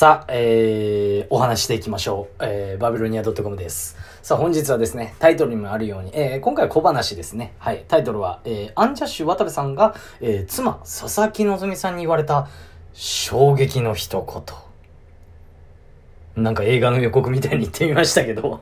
さあ、えー、お話していきましょう。えー、バビロニア .com です。さあ、本日はですね、タイトルにもあるように、えー、今回は小話ですね。はい、タイトルは、えー、アンジャッシュ渡部さんが、えー、妻、佐々木希さんに言われた、衝撃の一言。なんか映画の予告みたいに言ってみましたけど。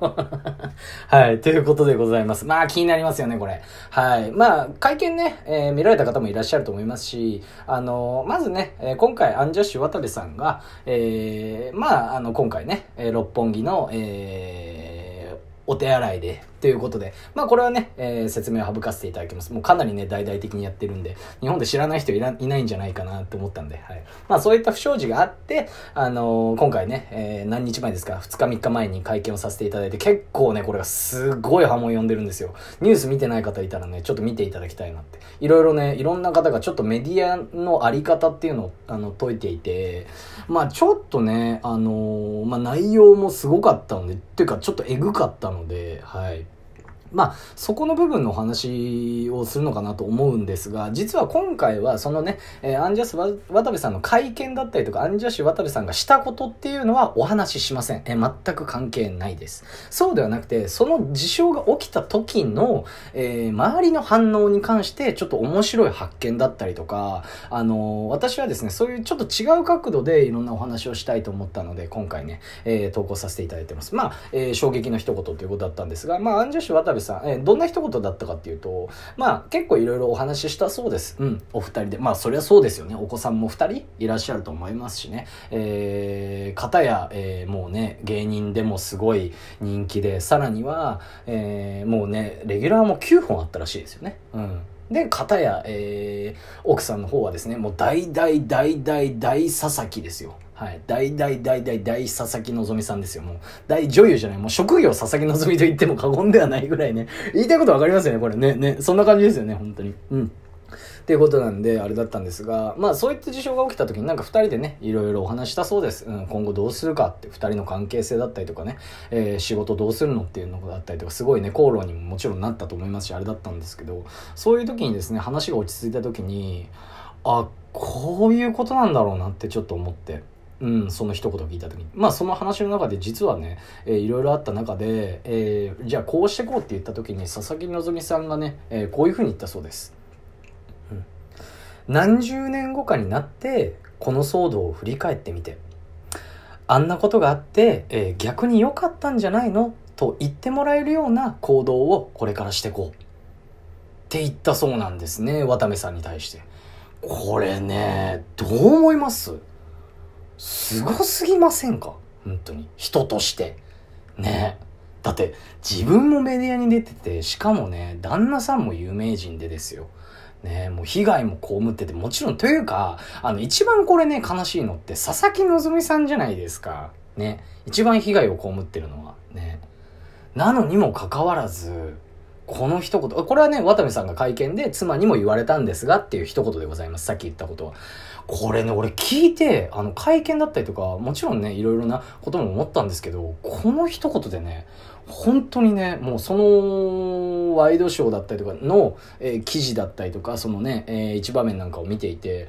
はい。ということでございます。まあ気になりますよね、これ。はい。まあ、会見ね、えー見られた方もいらっしゃると思いますし、あのまずね、えー今回、アンジャッシュ渡部さんが、えーまあ、あの、今回ね、えー六本木の、えーお手洗いで、ということで、まあこれはね、えー説明を省かせていただきます。もうかなりね、大々的にやってるんで、日本で知らない人いらいないんじゃないかなと思ったんで、はい。まあそういった不祥事があって、あのー今回ね、えー何日前ですか、2日3日前に会見をさせていただいて、結構ね、これがすごい波紋呼んでるんですよ。ニュース見てない方いたらね、ちょっと見ていただきたいなって。いろいろね、いろんな方がちょっとメディアのあり方っていうのを、あの、解いていて、まあちょっとね、あのまあ内容もすごかったので、っていうかちょっとエグかったので、はい。まあ、そこの部分のお話をするのかなと思うんですが、実は今回はそのね、えーアンジャッシュわ渡部さんの会見だったりとか、アンジャッシュ渡部さんがしたことっていうのはお話ししません。えー全く関係ないです。そうではなくて、その事象が起きた時の、えー周りの反応に関してちょっと面白い発見だったりとか、あの私はですね、そういうちょっと違う角度でいろんなお話をしたいと思ったので、今回ね、え投稿させていただいてます。まあ、え衝撃の一言ということだったんですが、まあ、アンジャッシュ渡部さん、えーどんな一言だったかっていうと、まあ、結構いろいろお話ししたそうです。うん、お二人で。まあ、そりゃそうですよね。お子さんも二人いらっしゃると思いますしね。えー、方や、えーもうね、芸人でもすごい人気で、さらには、えーもうね、レギュラーも9本あったらしいですよね。うん。で、片や、えー奥さんの方はですね、もう大大大大大佐々木ですよ。はい。大大大大大佐々木希さんですよ。もう、大女優じゃない。もう職業佐々木希と言っても過言ではないぐらいね。言いたいことわかりますよね、これね。ね。そんな感じですよね、本当に。うん。っていうことなんで、あれだったんですが、まあそういった事象が起きた時になんか二人でね、いろいろお話したそうです。うん、今後どうするかって、二人の関係性だったりとかね、えー仕事どうするのっていうのだったりとか、すごいね、口論にももちろんなったと思いますし、あれだったんですけど、そういう時にですね、話が落ち着いた時に、あ、こういうことなんだろうなってちょっと思って。うん、その一言聞いた時に。まあその話の中で実はね、えーいろいろあった中で、えーじゃあこうしてこうって言った時に佐々木希さんがね、えーこういうふうに言ったそうです。うん。何十年後かになってこの騒動を振り返ってみてあんなことがあって、えー逆に良かったんじゃないの？と言ってもらえるような行動をこれからしてこう。って言ったそうなんですね渡部さんに対して。これねどう思います？すごすぎませんか？本当に人としてねだって自分もメディアに出ててしかもね旦那さんも有名人でですよねもう被害も被ってて、もちろん、というか、あの、一番これね、悲しいのって、佐々木希さんじゃないですか。ね。一番被害を被ってるのは。ね。なのにもかかわらず、この一言、これはね、渡部さんが会見で妻にも言われたんですがっていう一言でございます。さっき言ったことは。これね、俺聞いて、あの、会見だったりとか、もちろんね、いろいろなことも思ったんですけど、この一言でね、本当にね、もうそのワイドショーだったりとかの、えー記事だったりとか、そのね、えー一場面なんかを見ていて、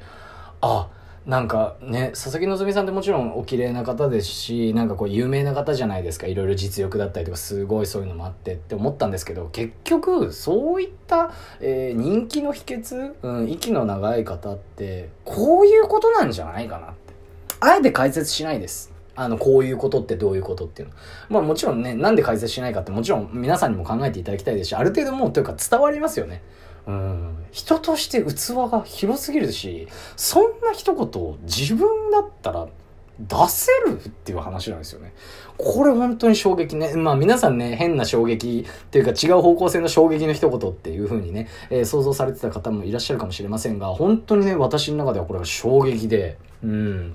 あ、なんかね、佐々木希さんってもちろんお綺麗な方ですし、なんかこう有名な方じゃないですか。いろいろ実力だったりとか、すごいそういうのもあってって思ったんですけど、結局、そういった、えー人気の秘訣、うん、息の長い方って、こういうことなんじゃないかなって。あえて解説しないです。あの、こういうことってどういうことっていうの。まあもちろんね、なんで解説しないかってもちろん皆さんにも考えていただきたいですし、ある程度もうというか伝わりますよね。うん。人として器が広すぎるし、そんな一言自分だったら出せるっていう話なんですよね。これ本当に衝撃ね。まあ皆さんね、変な衝撃っていうか違う方向性の衝撃の一言っていう風にね、えー想像されてた方もいらっしゃるかもしれませんが、本当にね、私の中ではこれが衝撃で、うん。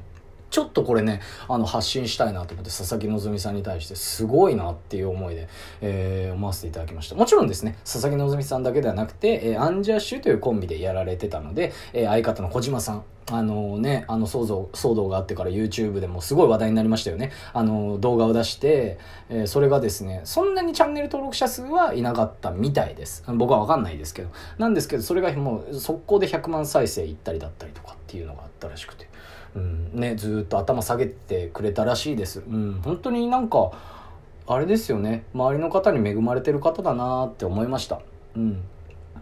ちょっとこれね、あの、発信したいなと思って、佐々木希さんに対して、すごいなっていう思いで、えー思わせていただきました。もちろんですね、佐々木希さんだけではなくて、えーアンジャッシュというコンビでやられてたので、えー相方の小島さん、あのね、あの騒動、騒動があってから YouTube でもすごい話題になりましたよね。あの、動画を出して、えーそれがですね、そんなにチャンネル登録者数はいなかったみたいです。僕はわかんないですけど。なんですけど、それがもう速攻で100万再生いったりだったりとかっていうのがあったらしくて。うん、ね、ずっと頭下げてくれたらしいです。うん、本当になんか、あれですよね。周りの方に恵まれてる方だなって思いました。うん。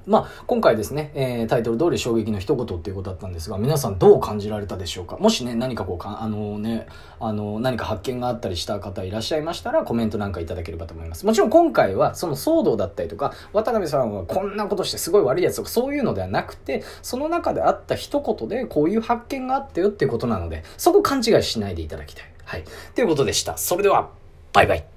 まあ、今回ですね、えータイトル通り衝撃の一言っていうことだったんですが、皆さんどう感じられたでしょうか？もしね、何かこうか、あのね、あの、何か発見があったりした方いらっしゃいましたら、コメントなんかいただければと思います。もちろん今回は、その騒動だったりとか、渡辺さんはこんなことしてすごい悪いやつとか、そういうのではなくて、その中であった一言で、こういう発見があったよっていうことなので、そこ勘違いしないでいただきたい。はい。ということでした。それでは、バイバイ。